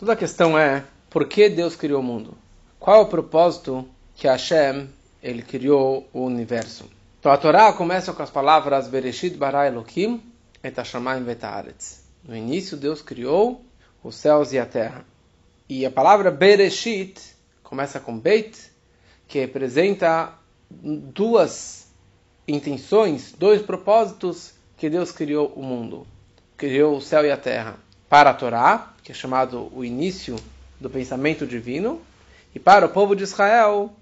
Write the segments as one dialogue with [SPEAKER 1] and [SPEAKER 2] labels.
[SPEAKER 1] Toda a questão é por que Deus criou o mundo? Qual é o propósito que Hashem ele criou o universo? Então a Torá começa com as palavras Bereshit bara Elohim et hashamayim vetaaretz. No início Deus criou os céus e a terra. E a palavra Bereshit começa com Beit, que representa duas intenções, dois propósitos que Deus criou o mundo. Criou o céu e a terra para a Torá, que é chamado o início do pensamento divino, e para o povo de Israel,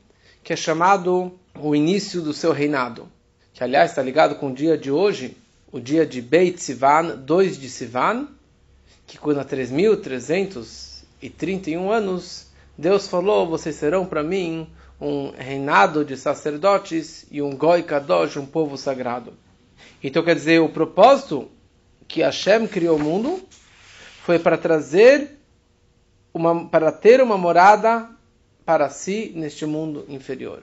[SPEAKER 1] que é chamado o início do seu reinado, que aliás está ligado com o dia de hoje, o dia de Beit Sivan, 2 de Sivan, que quando há 3.331 anos, Deus falou, vocês serão para mim um reinado de sacerdotes e um Goi Kadosh, um povo sagrado. Então quer dizer, o propósito que Hashem criou o mundo foi para trazer uma, para ter uma morada para si neste mundo inferior.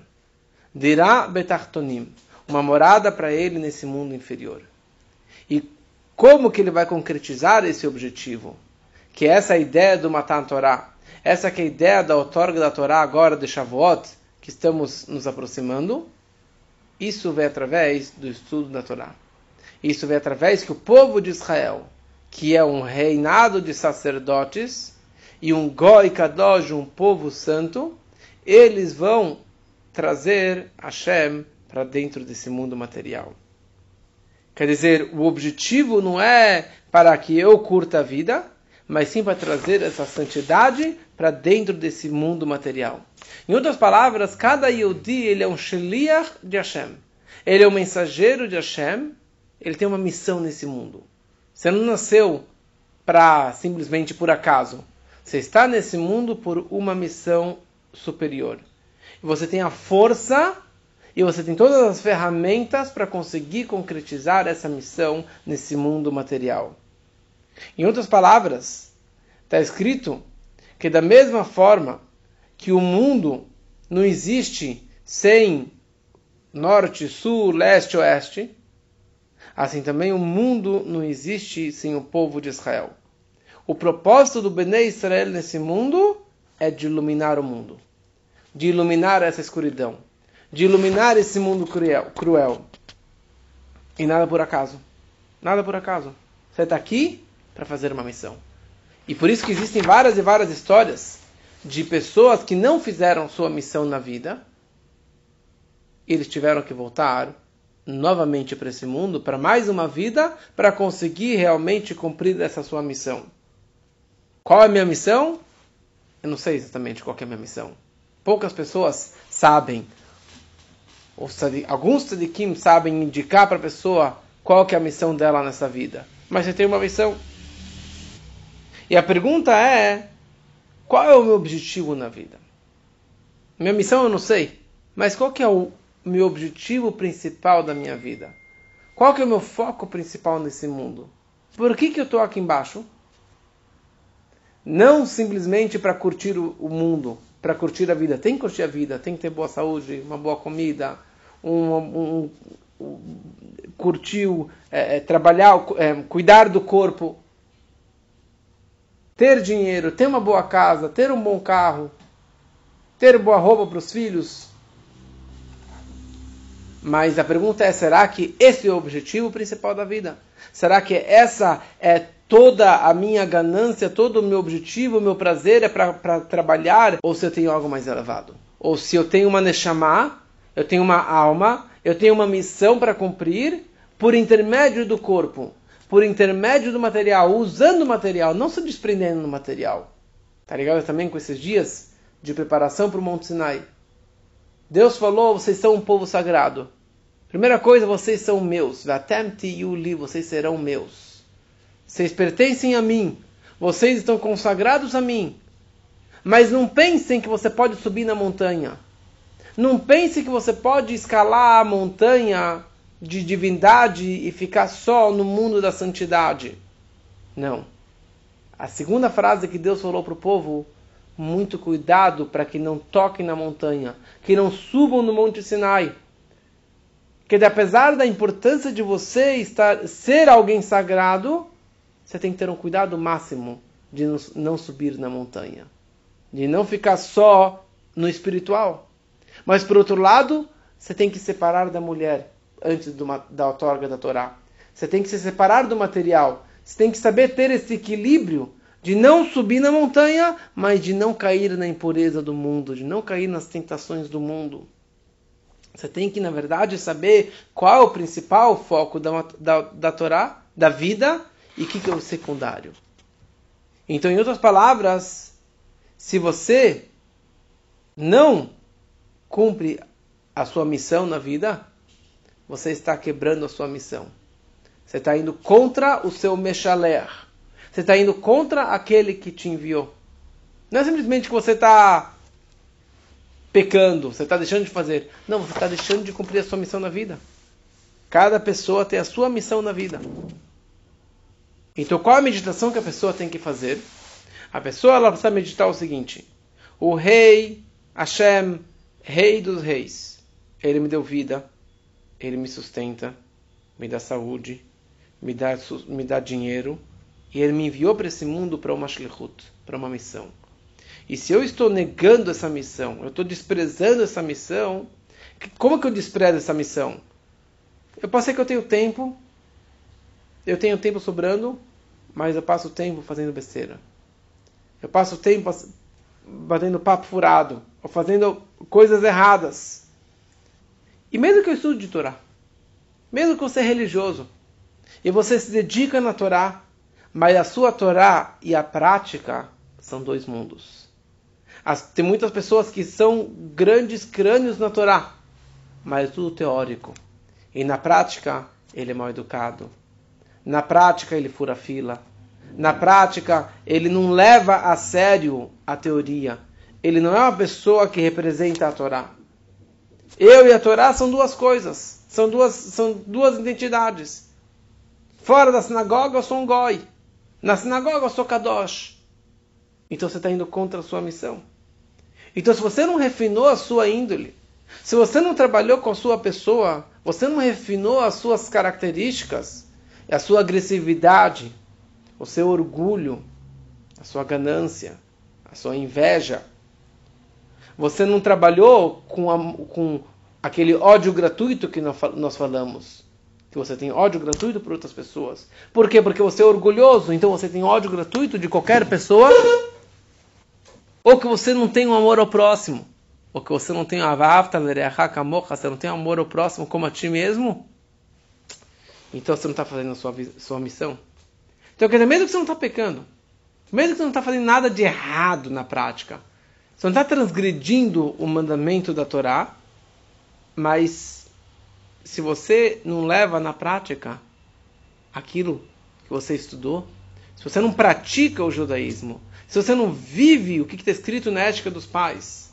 [SPEAKER 1] Dirá Betartonim, uma morada para ele nesse mundo inferior. E como que ele vai concretizar esse objetivo? Que é essa ideia do Matan Torah, essa que é a ideia da outorga da Torá agora de Shavuot, que estamos nos aproximando, isso vem através do estudo da Torá. Isso vem através que o povo de Israel, que é um reinado de sacerdotes, e um Goi Kadosh, um povo santo, eles vão trazer Hashem para dentro desse mundo material. Quer dizer, o objetivo não é para que eu curta a vida, mas sim para trazer essa santidade para dentro desse mundo material. Em outras palavras, cada Yodi ele é um Sheliach de Hashem. Ele é um mensageiro de Hashem. Ele tem uma missão nesse mundo. Você não nasceu para simplesmente por acaso. Você está nesse mundo por uma missão superior. Você tem a força e você tem todas as ferramentas para conseguir concretizar essa missão nesse mundo material. Em outras palavras, está escrito que da mesma forma que o mundo não existe sem norte, sul, leste, oeste, assim também o mundo não existe sem o povo de Israel. O propósito do Bnei Israel nesse mundo é de iluminar o mundo, de iluminar essa escuridão, de iluminar esse mundo cruel. cruel. E nada por acaso. Nada por acaso. Você está aqui para fazer uma missão. E por isso que existem várias e várias histórias de pessoas que não fizeram sua missão na vida. Eles tiveram que voltar novamente para esse mundo, para mais uma vida, para conseguir realmente cumprir essa sua missão. Qual é a minha missão? Eu não sei exatamente qual é a minha missão. Poucas pessoas sabem, ou alguns tzadikim sabem indicar para a pessoa qual é a missão dela nessa vida. Mas você tem uma missão. E a pergunta é: qual é o meu objetivo na vida? Minha missão eu não sei, mas qual que é o meu objetivo principal da minha vida? Qual que é o meu foco principal nesse mundo? Por que, que eu estou aqui embaixo? Não simplesmente para curtir o, mundo, para curtir a vida. Tem que curtir a vida, tem que ter boa saúde, uma boa comida, um, um, um curtir, é, é, trabalhar, é, cuidar do corpo ter dinheiro, ter uma boa casa, ter um bom carro, ter boa roupa para os filhos. Mas a pergunta é: será que esse é o objetivo principal da vida? Será que essa é toda a minha ganância, todo o meu objetivo, o meu prazer é para trabalhar? Ou se eu tenho algo mais elevado? Ou se eu tenho uma Neshama, eu tenho uma alma, eu tenho uma missão para cumprir por intermédio do corpo? por intermédio do material, usando o material, não se desprendendo do material. Tá ligado também com esses dias de preparação para o Monte Sinai? Deus falou: vocês são um povo sagrado. Primeira coisa, vocês são meus. Vocês serão meus. Vocês pertencem a mim. Vocês estão consagrados a mim. Mas não pensem que você pode subir na montanha. Não pense que você pode escalar a montanha de divindade e ficar só no mundo da santidade. Não. A segunda frase que Deus falou para o povo: muito cuidado para que não toquem na montanha, que não subam no Monte Sinai. Que apesar da importância de você estar, ser alguém sagrado, você tem que ter um cuidado máximo de não subir na montanha, de não ficar só no espiritual. Mas por outro lado, você tem que separar da mulher antes da outorga da Torá. Você tem que se separar do material. Você tem que saber ter esse equilíbrio de não subir na montanha, mas de não cair na impureza do mundo, de não cair nas tentações do mundo. Você tem que, na verdade, saber qual é o principal foco da, da, da Torá, da vida, e o que, que é o secundário. Então, em outras palavras, se você não cumpre a sua missão na vida, você está quebrando a sua missão. Você está indo contra o seu Meshaler. Você está indo contra aquele que te enviou. Não é simplesmente que você está pecando, você está deixando de fazer. Não, você está deixando de cumprir a sua missão na vida. Cada pessoa tem a sua missão na vida. Então, qual a meditação que a pessoa tem que fazer? A pessoa ela precisa meditar o seguinte: o rei, Hashem, rei dos reis, ele me deu vida, ele me sustenta, me dá saúde, me dá, me dá dinheiro, e ele me enviou para esse mundo para uma shlichut, para uma missão. E se eu estou negando essa missão, eu estou desprezando essa missão, como que eu desprezo essa missão? Eu posso ser que eu tenho tempo, eu tenho tempo sobrando, mas eu passo o tempo fazendo besteira. Eu passo o tempo batendo papo furado, ou fazendo coisas erradas. E mesmo que eu estude de Torá, mesmo que você é religioso, e você se dedica na Torá, mas a sua Torá e a prática são dois mundos. As, tem muitas pessoas que são grandes crânios na Torá, mas tudo teórico. E na prática, ele é mal educado. Na prática, ele fura fila. Na prática, ele não leva a sério a teoria. Ele não é uma pessoa que representa a Torá. Eu e a Torá são duas coisas. São duas, são duas identidades. Fora da sinagoga, eu sou um goi. Na sinagoga, eu sou kadosh. Então você está indo contra a sua missão. Então, se você não refinou a sua índole, se você não trabalhou com a sua pessoa, você não refinou as suas características, a sua agressividade, o seu orgulho, a sua ganância, a sua inveja, você não trabalhou com, a, com aquele ódio gratuito que nós falamos. Que você tem ódio gratuito por outras pessoas. Por quê? Porque você é orgulhoso, então você tem ódio gratuito de qualquer pessoa ou que você não tem um amor ao próximo, ou que você não tem você não tem amor ao próximo como a ti mesmo, então você não está fazendo a sua, sua missão. Então, quer dizer, mesmo que você não está pecando, mesmo que você não está fazendo nada de errado na prática, você não está transgredindo o mandamento da Torá, mas se você não leva na prática aquilo que você estudou, se você não pratica o judaísmo, se você não vive o que está escrito na ética dos pais,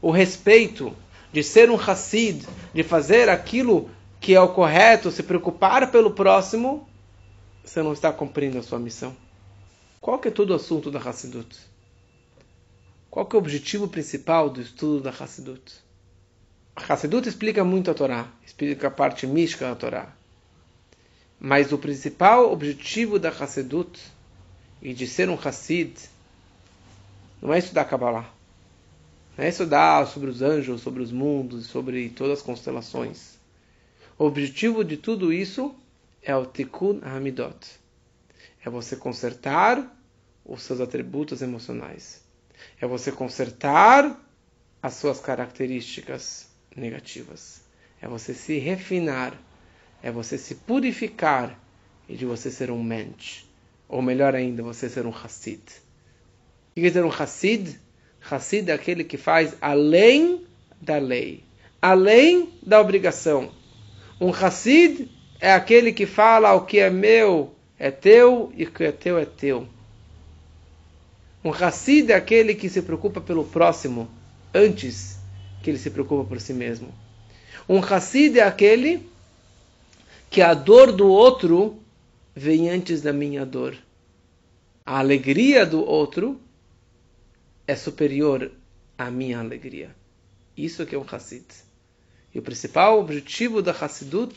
[SPEAKER 1] o respeito de ser um Hassid, de fazer aquilo que é o correto, se preocupar pelo próximo, você não está cumprindo a sua missão. Qual que é todo o assunto da Hassidut? Qual que é o objetivo principal do estudo da Hassidut? A Hassidut explica muito a Torá, explica a parte mística da Torá. Mas o principal objetivo da Hassidut e de ser um Hassid não é estudar Kabbalah. Não é estudar sobre os anjos, sobre os mundos, sobre todas as constelações. O objetivo de tudo isso é o Tikkun Hamidot. É você consertar os seus atributos emocionais. É você consertar as suas características negativas. É você se refinar. É você se purificar e de você ser um mensch. Ou melhor ainda, você ser um Hassid. O que quer dizer um Hassid? Hassid é aquele que faz além da lei, além da obrigação. Um Hassid é aquele que fala o que é meu é teu e o que é teu é teu. Um Hassid é aquele que se preocupa pelo próximo antes que ele se preocupa por si mesmo. Um Hassid é aquele que a dor do outro vem antes da minha dor. A alegria do outro é superior à minha alegria. Isso que é um Hassid. E o principal objetivo da Hassidut,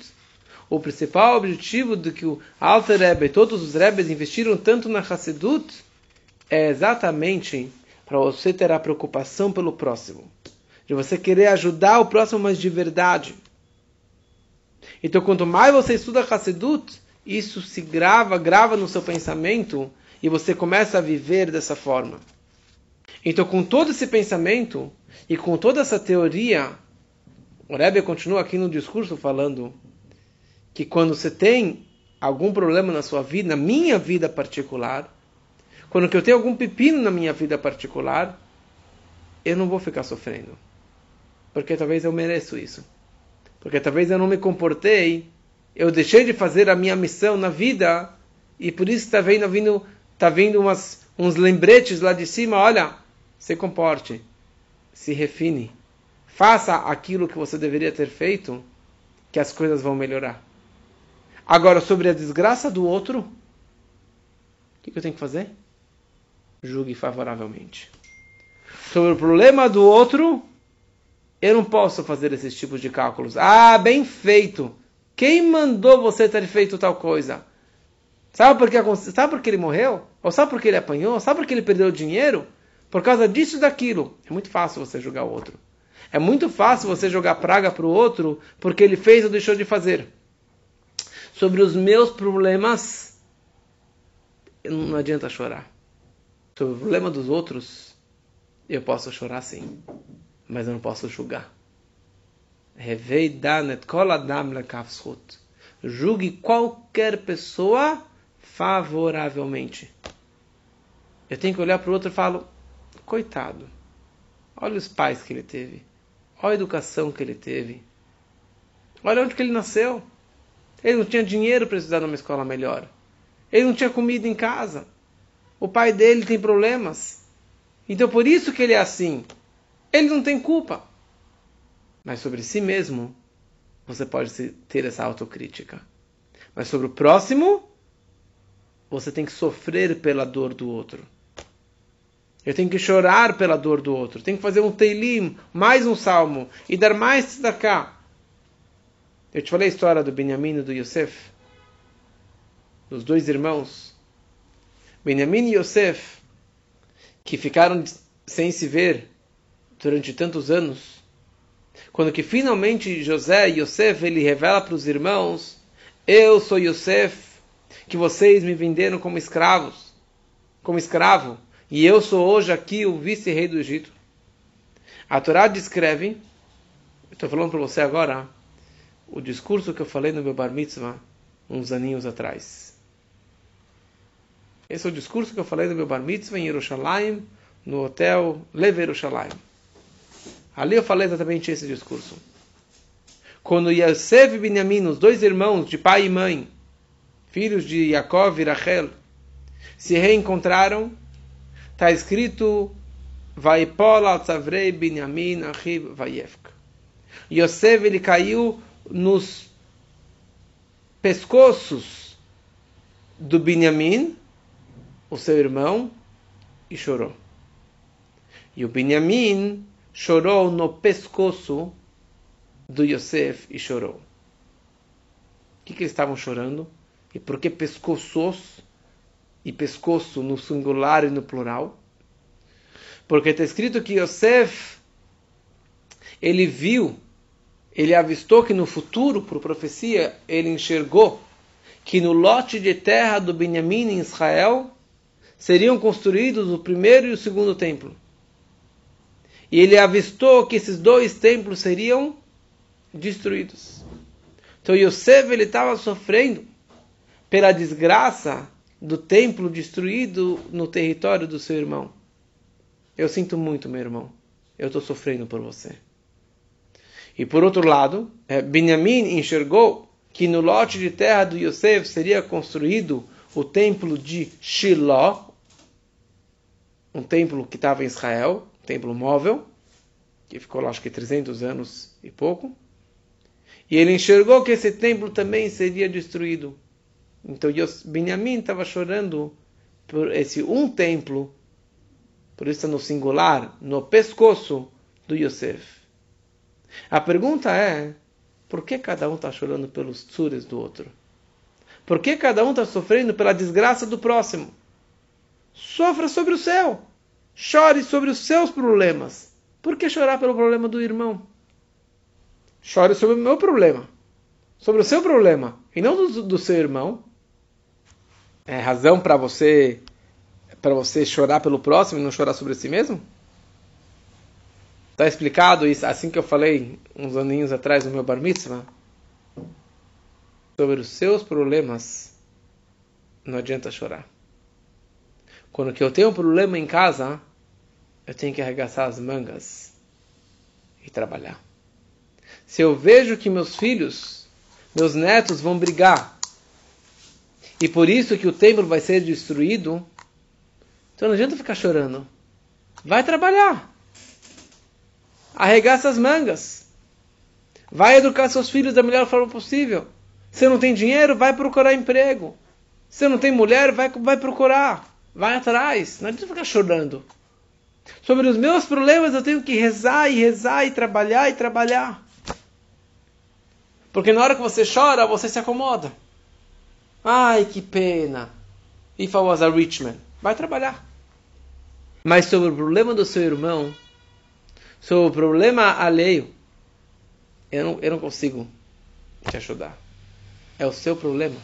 [SPEAKER 1] o principal objetivo do que o Alter Rebbe e todos os Rebbes investiram tanto na Hassidut, é exatamente para você ter a preocupação pelo próximo, de você querer ajudar o próximo, mas de verdade. Então, quanto mais você estuda Hassedut, isso se grava, grava no seu pensamento e você começa a viver dessa forma. Então, com todo esse pensamento e com toda essa teoria, o Rebbe continua aqui no discurso falando que quando você tem algum problema na sua vida, na minha vida particular, quando eu tenho algum pepino na minha vida particular, eu não vou ficar sofrendo. Porque talvez eu mereço isso. Porque talvez eu não me comportei, eu deixei de fazer a minha missão na vida, e por isso está vindo, vindo, tá vindo umas, uns lembretes lá de cima, olha, se comporte, se refine, faça aquilo que você deveria ter feito, que as coisas vão melhorar. Agora, sobre a desgraça do outro, o que, que eu tenho que fazer? Julgue favoravelmente. Sobre o problema do outro, eu não posso fazer esses tipos de cálculos. Ah, bem feito. Quem mandou você ter feito tal coisa? Sabe por que, sabe por que ele morreu? Ou sabe por que ele apanhou? Sabe por que ele perdeu dinheiro? Por causa disso e daquilo. É muito fácil você julgar o outro. É muito fácil você jogar praga para o outro porque ele fez ou deixou de fazer. Sobre os meus problemas, não adianta chorar. Sobre o problema dos outros, eu posso chorar sim, mas eu não posso julgar. Julgue qualquer pessoa favoravelmente. Eu tenho que olhar para o outro e falo, Coitado. Olha os pais que ele teve. Olha a educação que ele teve. Olha onde que ele nasceu. Ele não tinha dinheiro para estudar numa escola melhor. Ele não tinha comida em casa. O pai dele tem problemas. Então por isso que ele é assim. Ele não tem culpa. Mas sobre si mesmo, você pode ter essa autocrítica. Mas sobre o próximo, você tem que sofrer pela dor do outro. Eu tenho que chorar pela dor do outro. Tenho que fazer um teilim, mais um salmo, e dar mais cá. Eu te falei a história do Benjamin e do Yosef, dos dois irmãos. Benjamin e Yosef, que ficaram sem se ver durante tantos anos. Quando que finalmente José, Yosef, ele revela para os irmãos, eu sou Yosef, que vocês me venderam como escravos, como escravo. E eu sou hoje aqui o vice-rei do Egito. A Torá descreve, estou falando para você agora, o discurso que eu falei no meu bar mitzvah uns aninhos atrás. Esse é o discurso que eu falei no meu bar mitzvah em Jerusalém, no hotel Leve Jerusalém. Ali eu falei exatamente esse discurso. Quando Yosef e Benjamin, os dois irmãos de pai e mãe, filhos de Yaakov e Rachel, se reencontraram, está escrito Vaipol al Tzavrei Binyamin Achiv Vayevka. Yosef ele caiu nos pescoços do Binyamin, o seu irmão, e chorou. E o Binyamin chorou no pescoço do Yosef e chorou. O que, que eles estavam chorando? E por que pescoços? e pescoço no singular e no plural. Porque está escrito que Yosef, ele viu, ele avistou que no futuro, por profecia, ele enxergou que no lote de terra do Benjamim em Israel seriam construídos o primeiro e o segundo templo. E ele avistou que esses dois templos seriam destruídos. Então Yosef ele estava sofrendo pela desgraça do templo destruído no território do seu irmão. Eu sinto muito, meu irmão. Eu estou sofrendo por você. E por outro lado, eh, Benjamin enxergou que no lote de terra do Yosef seria construído o templo de Shiloh, um templo que estava em Israel, templo móvel, que ficou lá acho que 300 anos e pouco. E ele enxergou que esse templo também seria destruído. Então Benjamin estava chorando por esse um templo, por isso no singular, no pescoço do Yosef. A pergunta é, por que cada um está chorando pelos tsures do outro? Por que cada um está sofrendo pela desgraça do próximo? Sofra sobre o seu. Chore sobre os seus problemas. Por que chorar pelo problema do irmão? Chore sobre o meu problema. Sobre o seu problema. E não do, do seu irmão. É razão para você para você chorar pelo próximo e não chorar sobre si mesmo? Está explicado isso, assim que eu falei uns aninhos atrás no meu bar mitzvah, sobre os seus problemas, não adianta chorar. Quando que eu tenho um problema em casa, eu tenho que arregaçar as mangas e trabalhar. Se eu vejo que meus filhos, meus netos vão brigar, e por isso que o templo vai ser destruído, então não adianta ficar chorando. Vai trabalhar. Arregaça as mangas. Vai educar seus filhos da melhor forma possível. Se não tem dinheiro, vai procurar emprego. Se não tem mulher, vai, vai procurar. Vai atrás. Não adianta ficar chorando. Sobre os meus problemas eu tenho que rezar e rezar e trabalhar e trabalhar. Porque na hora que você chora, você se acomoda. Ai, que pena. If I was a rich man. Vai trabalhar. Mas sobre o problema do seu irmão, sobre o problema alheio, eu não, eu não consigo te ajudar. É o seu problema.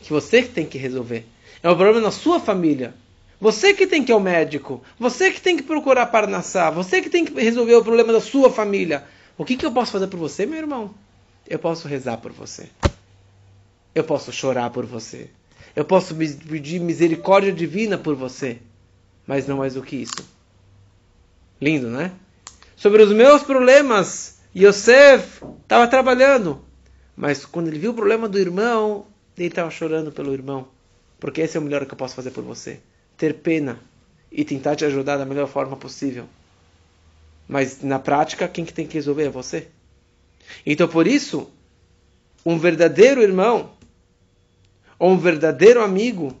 [SPEAKER 1] Que você que tem que resolver. É o problema na sua família. Você que tem que ir ao médico. Você que tem que procurar Parnassá. Você que tem que resolver o problema da sua família. O que, que eu posso fazer por você, meu irmão? Eu posso rezar por você. Eu posso chorar por você. Eu posso pedir misericórdia divina por você, mas não mais do que isso. Lindo, né? Sobre os meus problemas, Yosef estava trabalhando, mas quando ele viu o problema do irmão, ele estava chorando pelo irmão, porque esse é o melhor que eu posso fazer por você. Ter pena e tentar te ajudar da melhor forma possível. Mas na prática, quem que tem que resolver é você. Então por isso, um verdadeiro irmão ou um verdadeiro amigo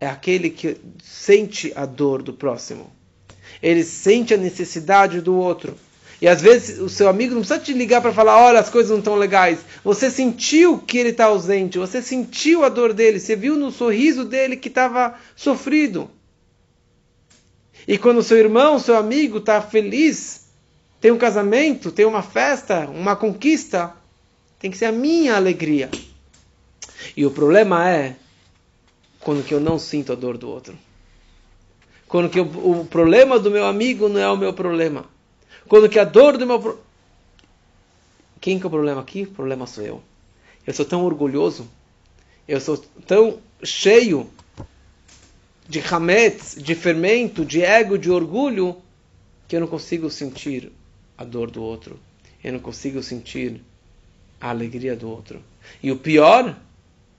[SPEAKER 1] é aquele que sente a dor do próximo. Ele sente a necessidade do outro. E às vezes o seu amigo não precisa te ligar para falar: olha, as coisas não estão legais. Você sentiu que ele está ausente, você sentiu a dor dele, você viu no sorriso dele que estava sofrido. E quando seu irmão, seu amigo está feliz, tem um casamento, tem uma festa, uma conquista, tem que ser a minha alegria. E o problema é quando que eu não sinto a dor do outro. Quando que eu, o problema do meu amigo não é o meu problema. Quando que a dor do meu pro... quem que é o problema aqui? O problema sou eu. Eu sou tão orgulhoso. Eu sou tão cheio de hametz, de fermento, de ego, de orgulho, que eu não consigo sentir a dor do outro. Eu não consigo sentir a alegria do outro. E o pior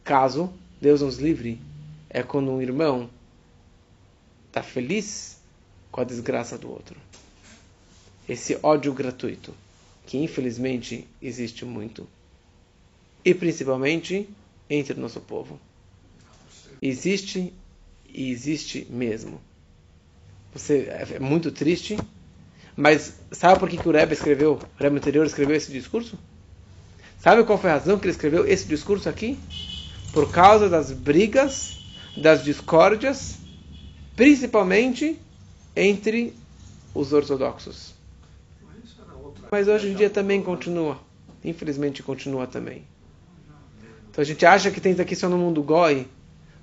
[SPEAKER 1] caso, Deus nos livre, é quando um irmão está feliz com a desgraça do outro. Esse ódio gratuito, que infelizmente existe muito. E principalmente entre o nosso povo. Existe e existe mesmo. Você é muito triste, mas sabe por que, que o Rebbe escreveu, o Rebbe anterior escreveu esse discurso? Sabe qual foi a razão que ele escreveu esse discurso aqui? por causa das brigas, das discórdias, principalmente entre os ortodoxos. Mas hoje em dia também continua. Infelizmente continua também. Então a gente acha que tem isso aqui só no mundo goi,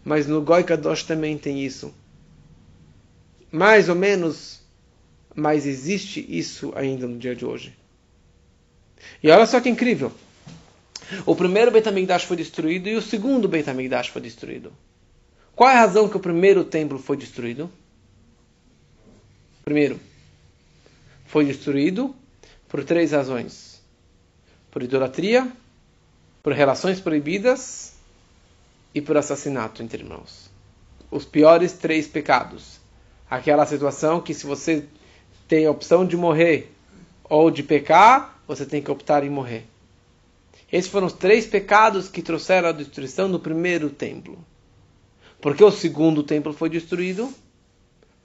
[SPEAKER 1] mas no goi kadosh também tem isso. Mais ou menos, mas existe isso ainda no dia de hoje. E olha só que incrível. O primeiro Beit HaMikdash foi destruído e o segundo Beit HaMikdash foi destruído. Qual é a razão que o primeiro templo foi destruído? Primeiro, foi destruído por três razões: por idolatria, por relações proibidas e por assassinato entre irmãos. Os piores três pecados. Aquela situação que se você tem a opção de morrer ou de pecar, você tem que optar em morrer. Esses foram os três pecados que trouxeram a destruição do primeiro templo. Porque o segundo templo foi destruído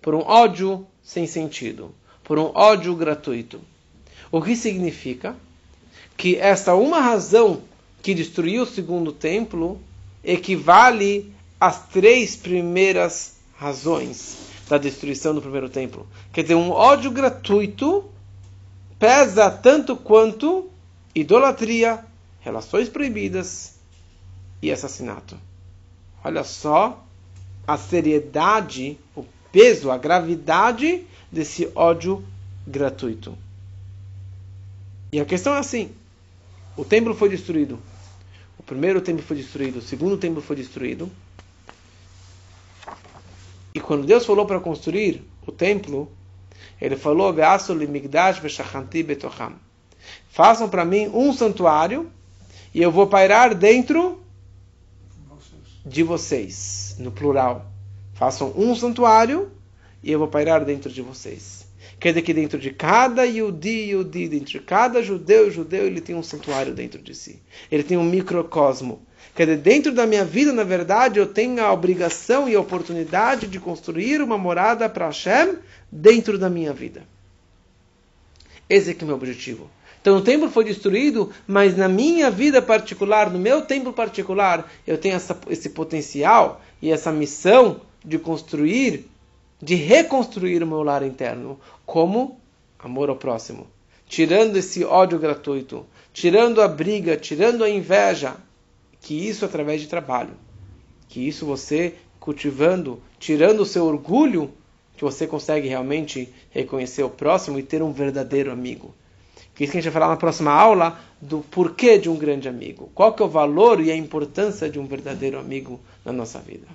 [SPEAKER 1] por um ódio sem sentido, por um ódio gratuito. O que significa que esta uma razão que destruiu o segundo templo equivale às três primeiras razões da destruição do primeiro templo. Quer dizer, um ódio gratuito pesa tanto quanto idolatria, relações proibidas e assassinato. Olha só a seriedade, o peso, a gravidade desse ódio gratuito. E a questão é assim: o templo foi destruído. O primeiro templo foi destruído, o segundo templo foi destruído. E quando Deus falou para construir o templo, ele falou: Façam para mim um santuário e eu vou pairar dentro de vocês, no plural. Façam um santuário e eu vou pairar dentro de vocês. Quer dizer que dentro de cada Yudi, Yudi, dentro de cada judeu, judeu, ele tem um santuário dentro de si. Ele tem um microcosmo. Quer dizer, dentro da minha vida, na verdade, eu tenho a obrigação e a oportunidade de construir uma morada para Hashem dentro da minha vida. Esse é, é o meu objetivo. Então o templo foi destruído, mas na minha vida particular, no meu templo particular, eu tenho essa, esse potencial e essa missão de construir, de reconstruir o meu lar interno. Como? Amor ao próximo. Tirando esse ódio gratuito, tirando a briga, tirando a inveja, que isso através de trabalho, que isso você cultivando, tirando o seu orgulho, que você consegue realmente reconhecer o próximo e ter um verdadeiro amigo. Que isso que a gente vai falar na próxima aula do porquê de um grande amigo. Qual que é o valor e a importância de um verdadeiro amigo na nossa vida.